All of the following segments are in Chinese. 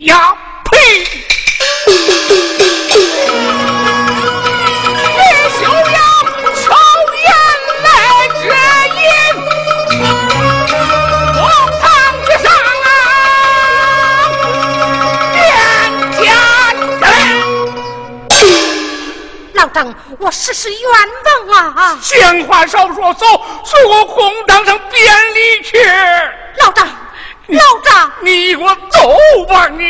呀呸你休要巧言来决一上啊变老张我实是冤枉啊。闲话少说走随我空荡上便利去。老张老张，你给我走吧，你。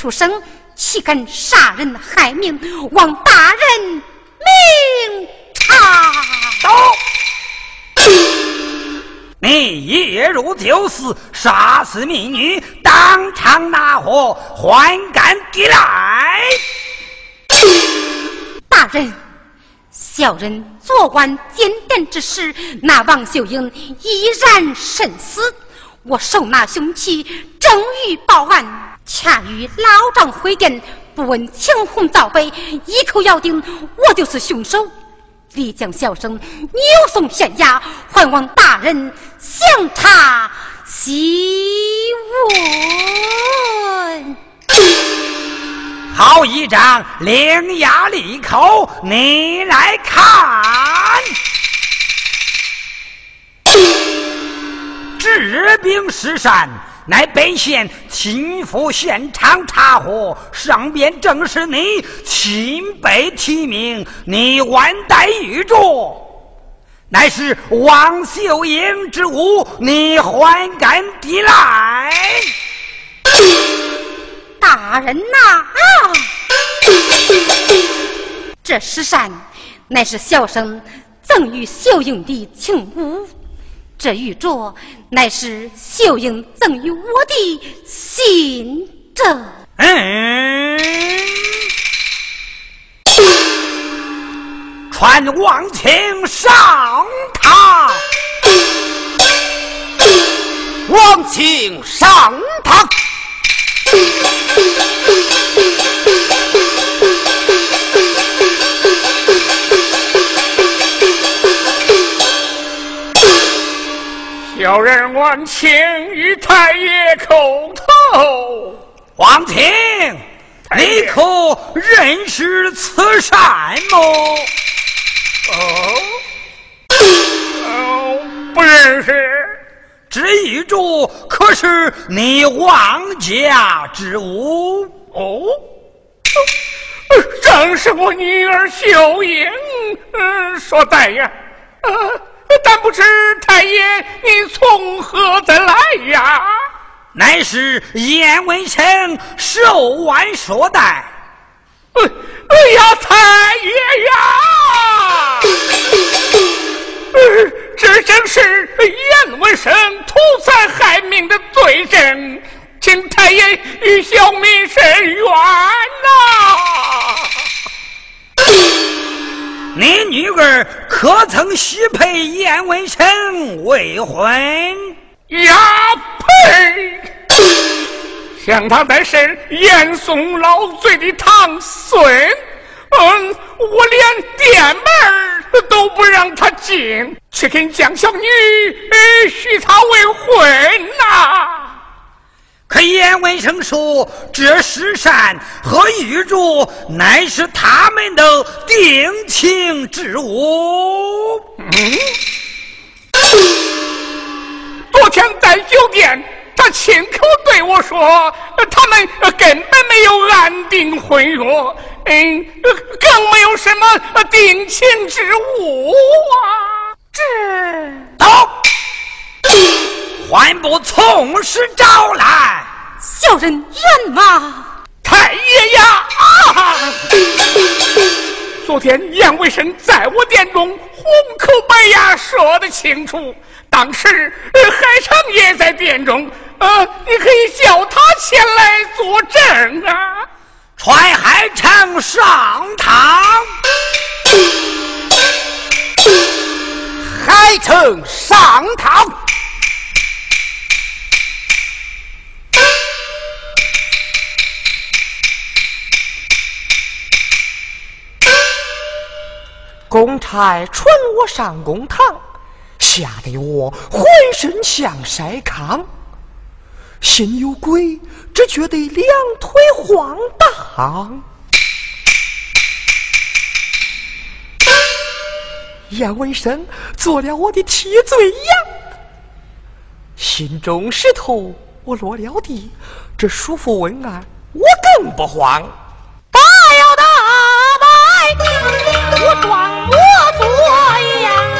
弱书生，岂敢杀人害命？望大人明察你夜入酒肆，杀死民女，当场拿货还敢抵赖。大人，小人昨晚检点之事，那王秀英依然身死。我手拿凶器，正欲报案，恰遇老丈回电，不问青红皂白，一口咬定我就是凶手。立将小生扭送县衙，还望大人详查细问。好一张伶牙俐口，你来看。治兵施善，乃本县亲赴现场查获，上边正是你亲被提名，你万代玉镯，乃是王秀英之物，你还敢抵赖？大人呐，啊！这施善乃是小生赠与秀英的情物。这玉镯乃是秀英赠予我的信札。嗯，传王卿上堂，王卿上堂。小人王卿与太爷叩头。王庭，你可认识此善么？哦，哦，不认识。这玉镯可是你王家之物？哦，正是我女儿秀英嗯所带呀。呃 但不知太爷你从何得来呀？乃是燕文生手腕所带。哎哎呀，太爷呀！这正是燕文生图财害命的罪证，请太爷与小民伸冤呐！你女儿可曾许配燕文生未婚？呀呸！想他乃是燕宋老罪的堂孙，嗯，我连店门都不让他进，却跟江小女许他未婚呐！可燕文生说，这石山和玉柱乃是他们的定情之物。昨天在酒店，他亲口对我说，他们根本没有安定婚约，嗯，更没有什么定情之物啊！还不从实招来？小人冤吗？太爷呀！啊！昨天杨卫生在我殿中红口白牙说得清楚，当时海城也在殿中，呃，你可以叫他前来作证啊！传海城上堂，海城上堂。公差传我上公堂，吓得我浑身像筛糠，心有鬼，只觉得两腿晃荡。燕文生做了我的替罪羊，心中石头我落了地，这叔父问案我更不慌。大摇大摆，我装模作样。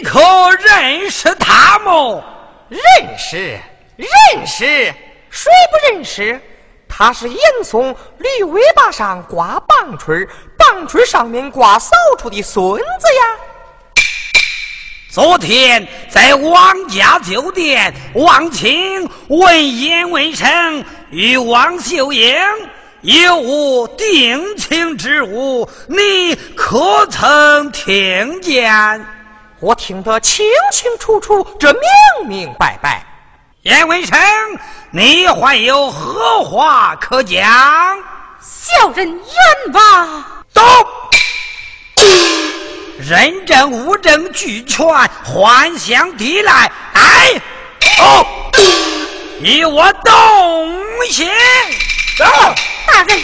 道？认识，认识，认识谁不认识？他是严嵩驴尾巴上挂棒槌，棒槌上面挂扫帚的孙子呀。昨天在王家酒店，王清问严文生与王秀英有无定情之物，你可曾听见？我听得清清楚楚，这明明白白。严文生，你还有何话可讲？小人冤枉。走。人证物证俱全，还相抵赖。哎，哦，与我动刑。大人，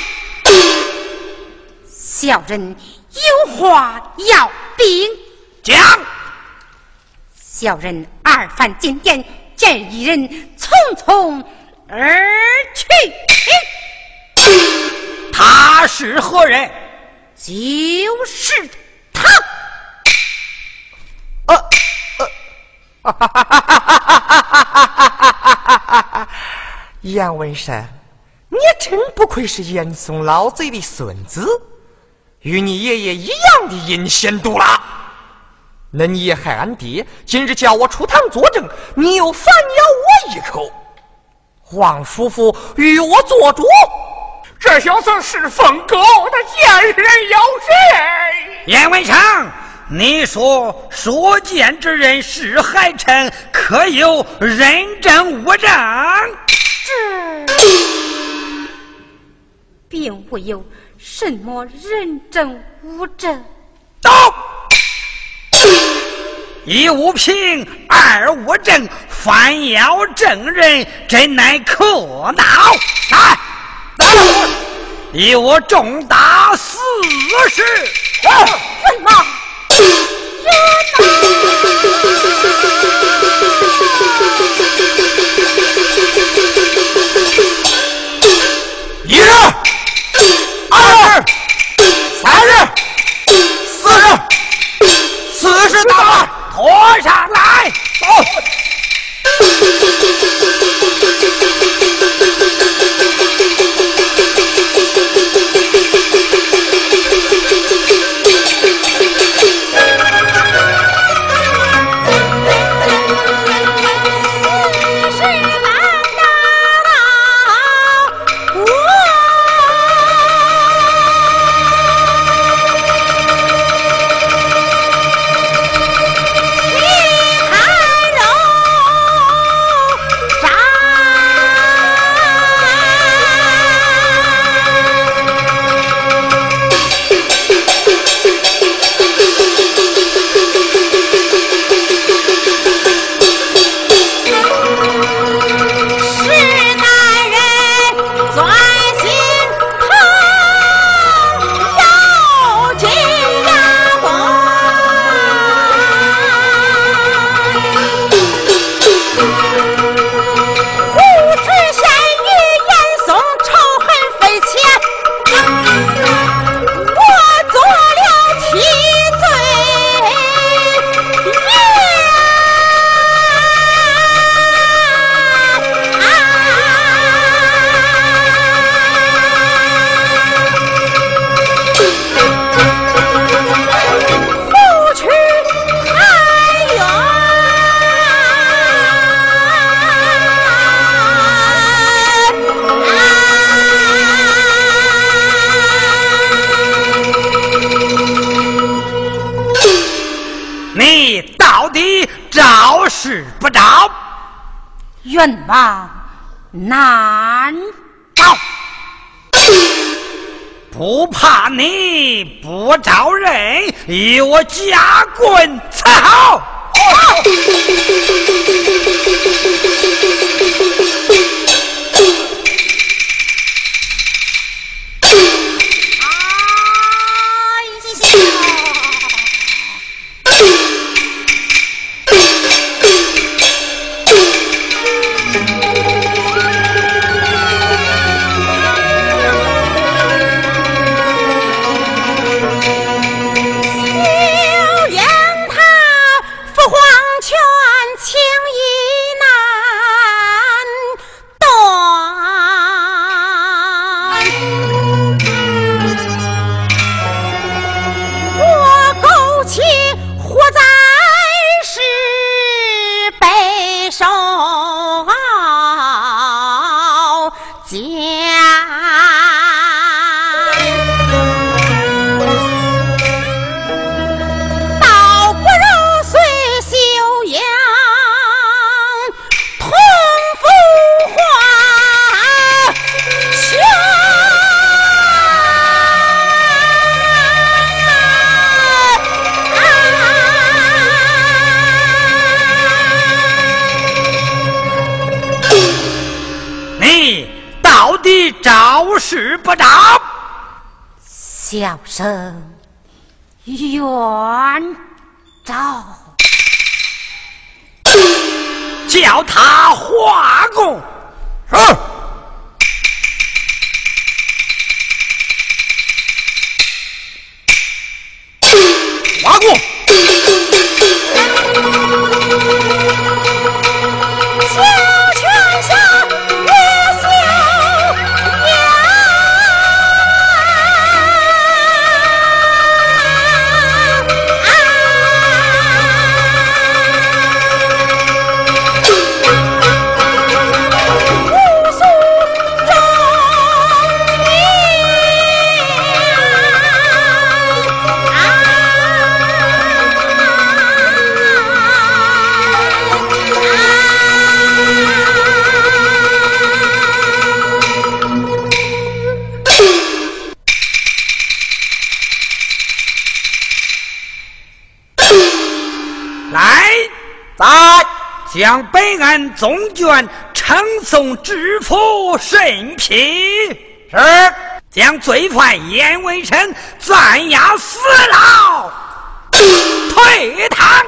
小人有话要禀。讲。小人二犯金殿，见一人匆匆而去。他是何人？就是他。呃呃，哈哈哈哈哈哈哈哈哈哈哈哈哈哈！严文山，你真不愧是严嵩老贼的孙子，与你爷爷一样的阴险毒辣。那你也害俺爹，今日叫我出堂作证，你又反咬我一口。王叔父与我做主，这小子是疯狗，他见人咬人。严文强。你说所见之人是海臣，可有人证物证？这并无有什么人证物证。到一无凭，二无证，反咬证人，真乃可恼！来，来，以我重打四十！什么？一日，二日，三日，四日，四十大和尚来，走。你不招人，与我夹棍伺候。姐。掌。小生冤招，叫他化供。总卷呈送知府审批。是。将罪犯严文臣暂押死牢，退堂。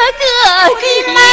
哥哥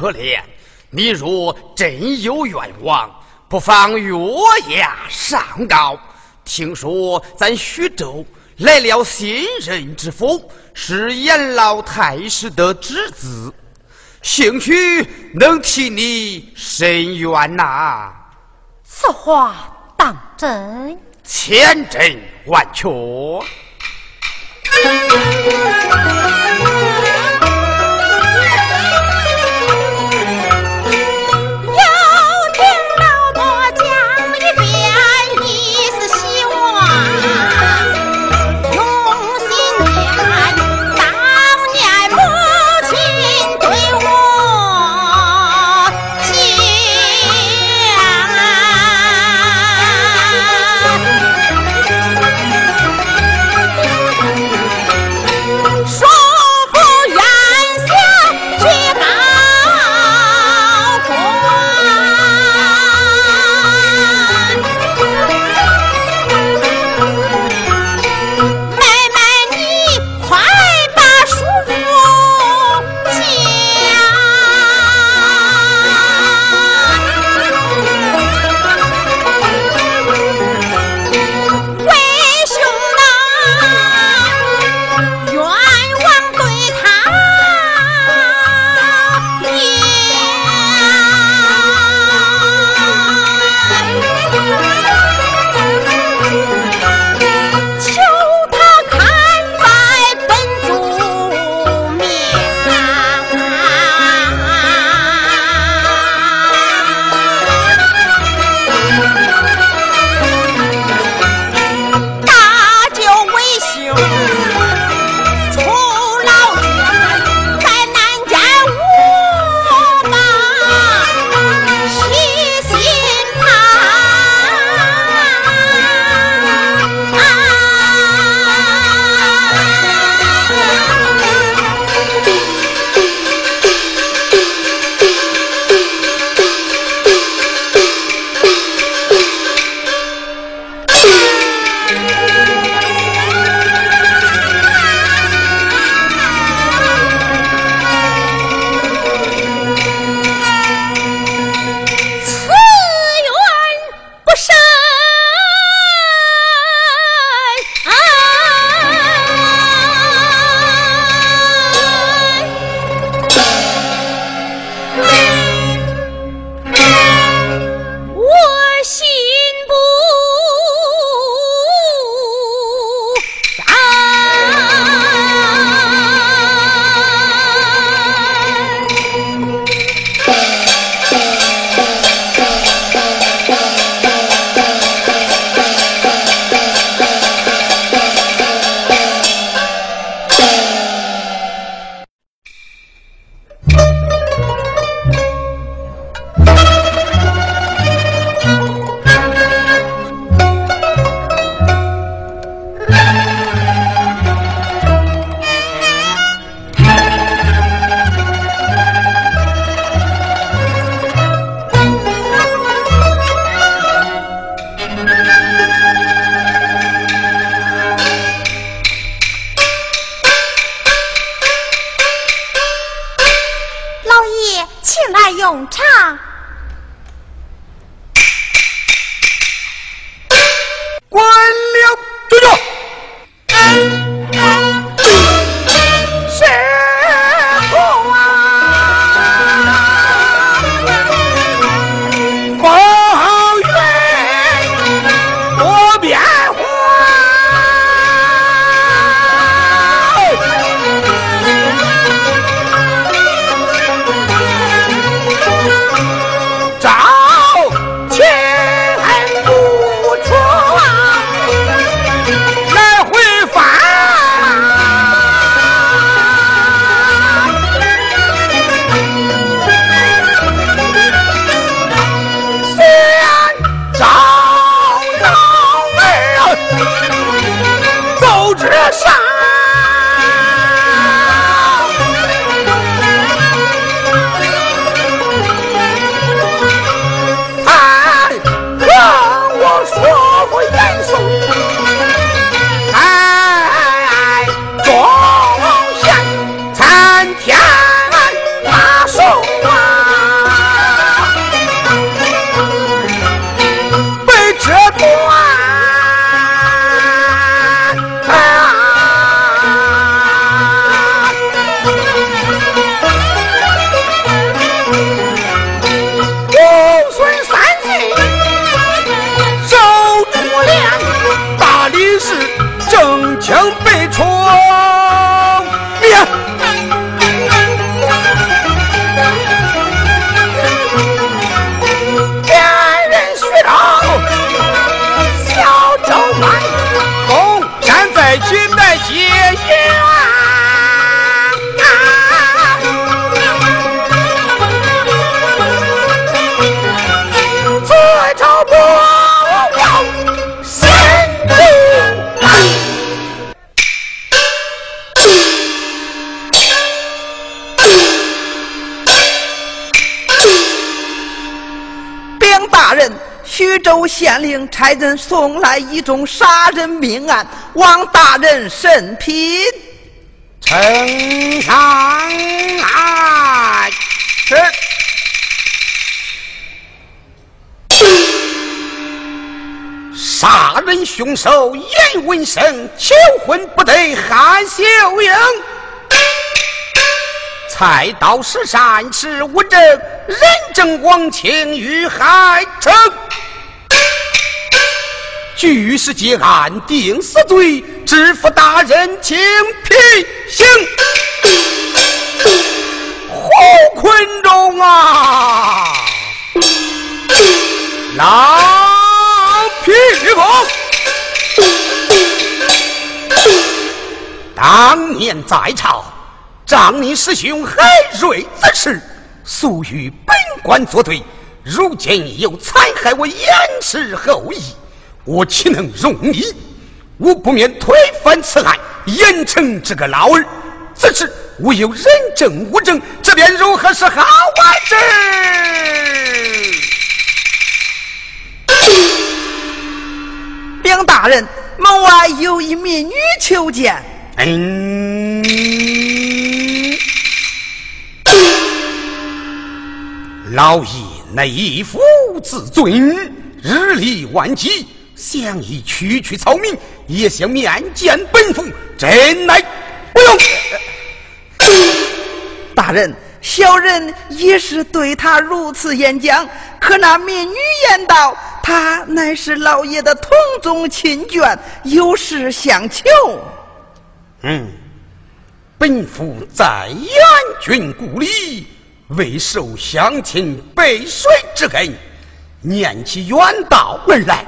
可怜，你若真有愿望，不妨月牙上告。听说咱徐州来了新任知府，是严老太师的侄子，兴许能替你伸冤呐。此话当真？千真万确。咏唱县令差人送来一宗杀人命案，望大人审批。呈上来。杀人凶手严文生，求婚不得韩秀英。菜刀石山是无证，人证王庆遇害成。据实结案，定死罪，知府大人请批行。胡坤中啊，老匹夫，当年在朝，仗你师兄海瑞之事，素与本官作对，如今又残害我严氏后裔。我岂能容你？我不免推翻此案，严惩这个老儿。此事我有人证物证，这便如何是好？啊之？禀大人，门外有一民女求见。嗯，老爷内府自尊，日理万机。想以区区草民，也想面见本府，真乃不用。大人，小人也是对他如此演讲。可那民女言道，他乃是老爷的同宗亲眷，有事相求。嗯，本府在远郡故里，未受乡亲背水之恩，念起远道而来。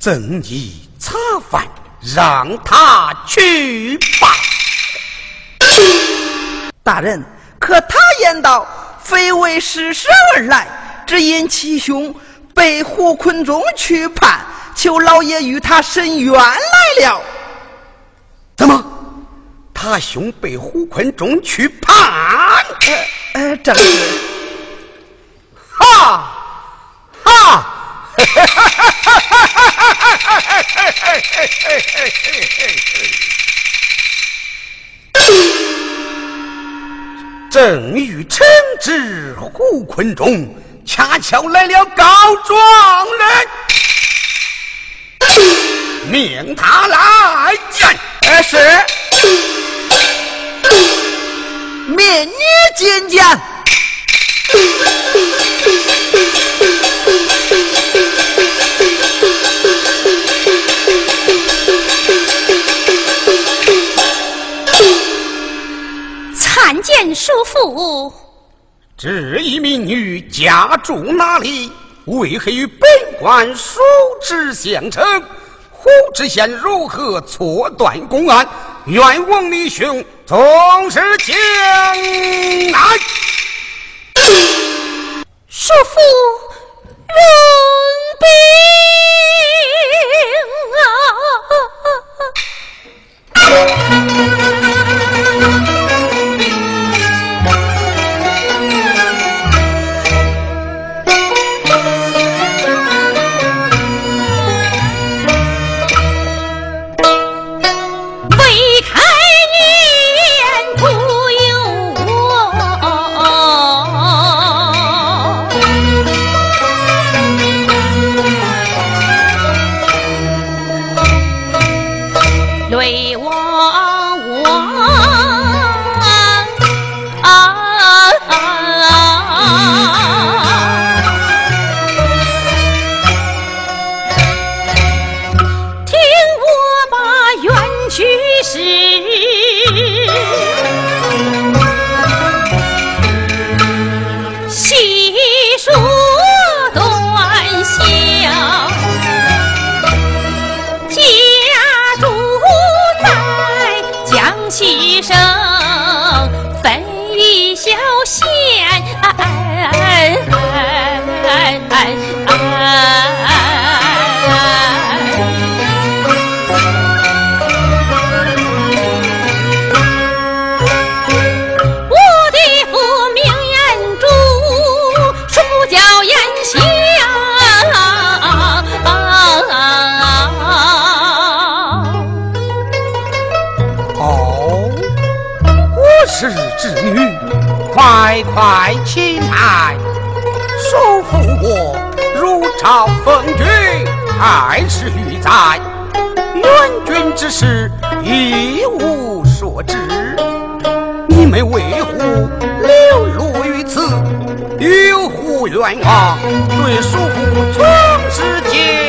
赠你茶饭，让他去吧。大人，可他言道，非为施舍而来，只因其兄被胡坤中去判，求老爷与他伸冤来了。怎么？他兄被胡坤中去判？呃呃，正是。哈哈。正欲惩治胡坤中，恰巧来了告状人，命他来见。是，命你觐见。叔父。这一民女家住哪里？为何与本官叔侄相称？胡知县如何错断公案？愿王李兄总是将来。叔父容禀快请来叔父我入朝奉君二十余载援军之事一无所知你们为何流落于此有何冤枉对叔父从之间？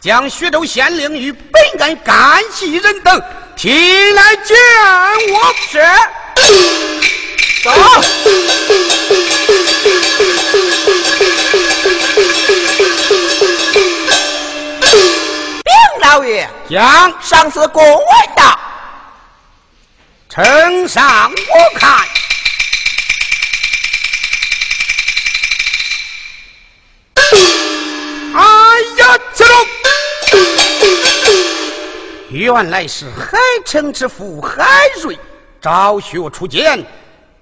将徐州县令与本案干系人等提来见我。是。走。禀老爷，将上次公文到。呈上我看。哎呀，这原来是海城之父海瑞昭学出见，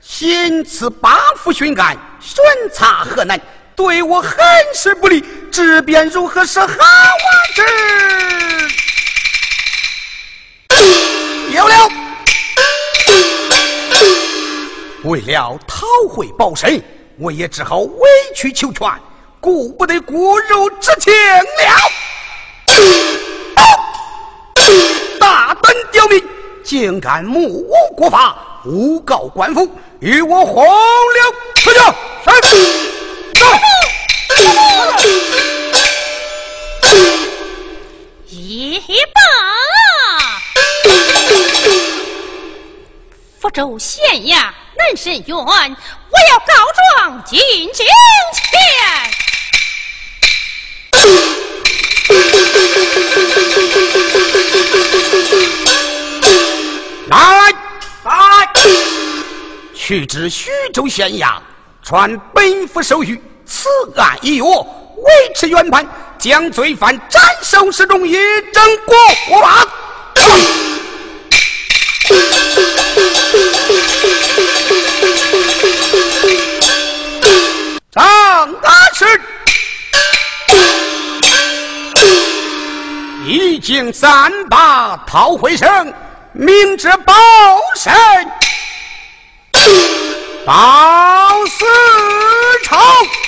行此八府巡案，巡查河南，对我很是不利，这便如何是好啊？这有了，为了讨回宝身，我也只好委曲求全。顾不得骨肉之情了，大胆刁民，竟敢目无国法，诬告官府，与我红了出去！走一报，福州县衙南审院，我要告状进京前。去至徐州县衙，传本府手谕，此案已决，维持原判，将罪犯斩首示众，以正国法。张大师。已经三把讨回生，明知报身报私仇。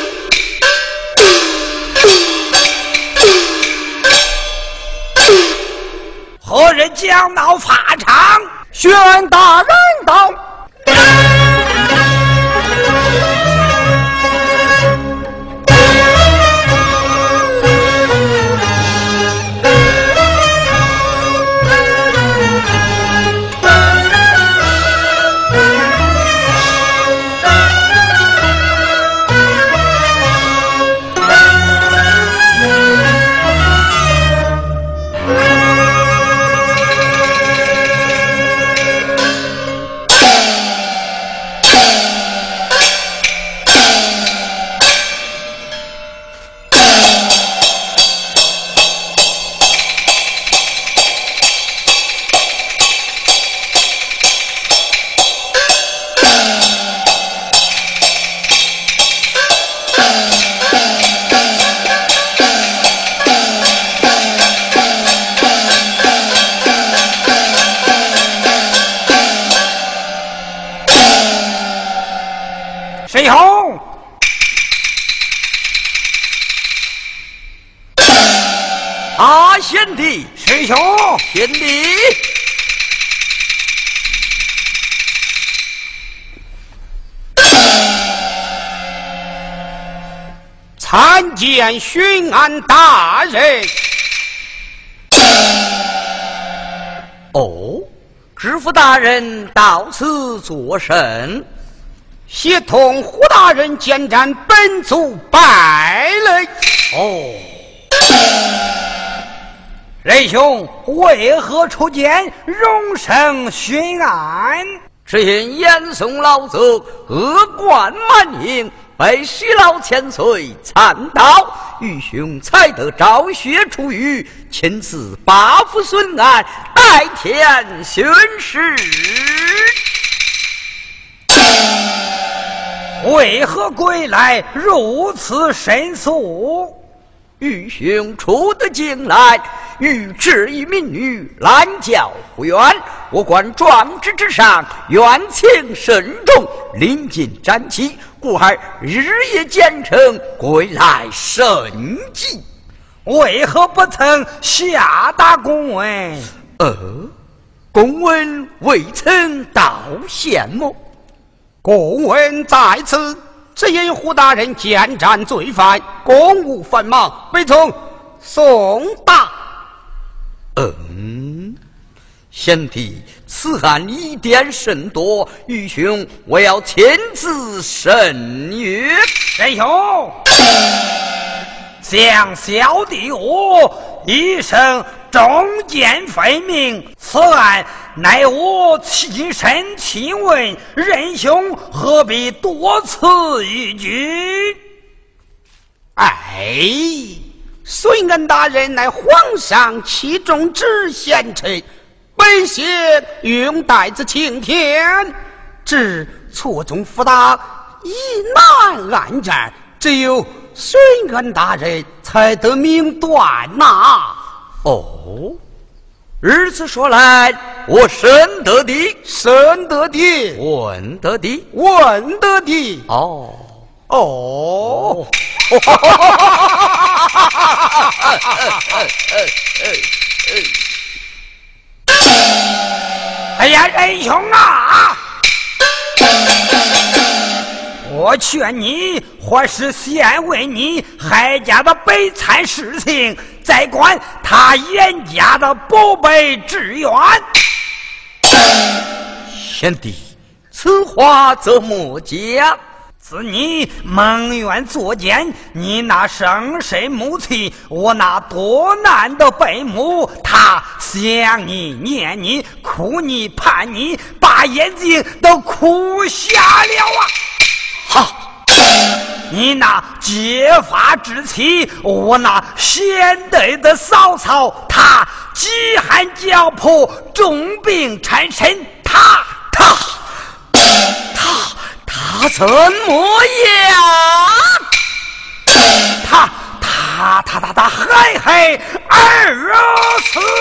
将闹法场？宣大人到。大贤弟师兄贤弟参见巡安大人。哦知府大人到此作甚？协同胡大人监斩本族败类。哦。仁兄为何出见荣升巡按？只因严嵩老贼恶贯满盈，被徐老千岁参到，愚兄才得昭雪出狱，亲自八府巡案，代天巡视。为何归来如此申诉？愚兄出得京来，欲治一民女，拦轿不远。我观壮志之上冤情深重，临近斩旗，故而日夜兼程归来甚急。为何不曾下达公文？呃，公文未曾到县么？公文在此，只因胡大人见战罪犯，公务繁忙，未从送达。嗯，贤弟，此案疑点甚多，愚兄我要亲自审阅。仁兄，向小弟我一生忠奸分明，此案乃我亲身亲问，仁兄何必多此一举？哎，孙恩大人乃皇上器重之贤臣，本县用带子青天，只错综复杂，疑难案战，只有孙恩大人才得明断呐。哦，如此说来，我深得的，深得的，稳得的，稳得的。哦。哦，哎呀，仁兄啊！我劝你，或是先问你海家的悲惨事情，再管他严家的宝贝志愿。贤弟，此话怎么讲？自你蒙冤作奸，你那生身母亲，我那多难的背母，他想你、念你、哭你、盼你，把眼睛都哭瞎了啊！好，你那结发之妻，我那贤德的嫂嫂，她饥寒交迫，重病缠身，她她她。他怎么样？他他他他他还还儿子！哎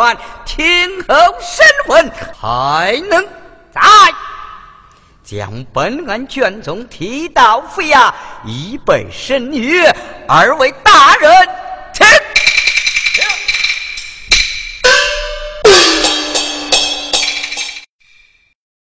回茶园，听候审问，还能在将本案卷宗提到府衙，以备审阅。二位大人。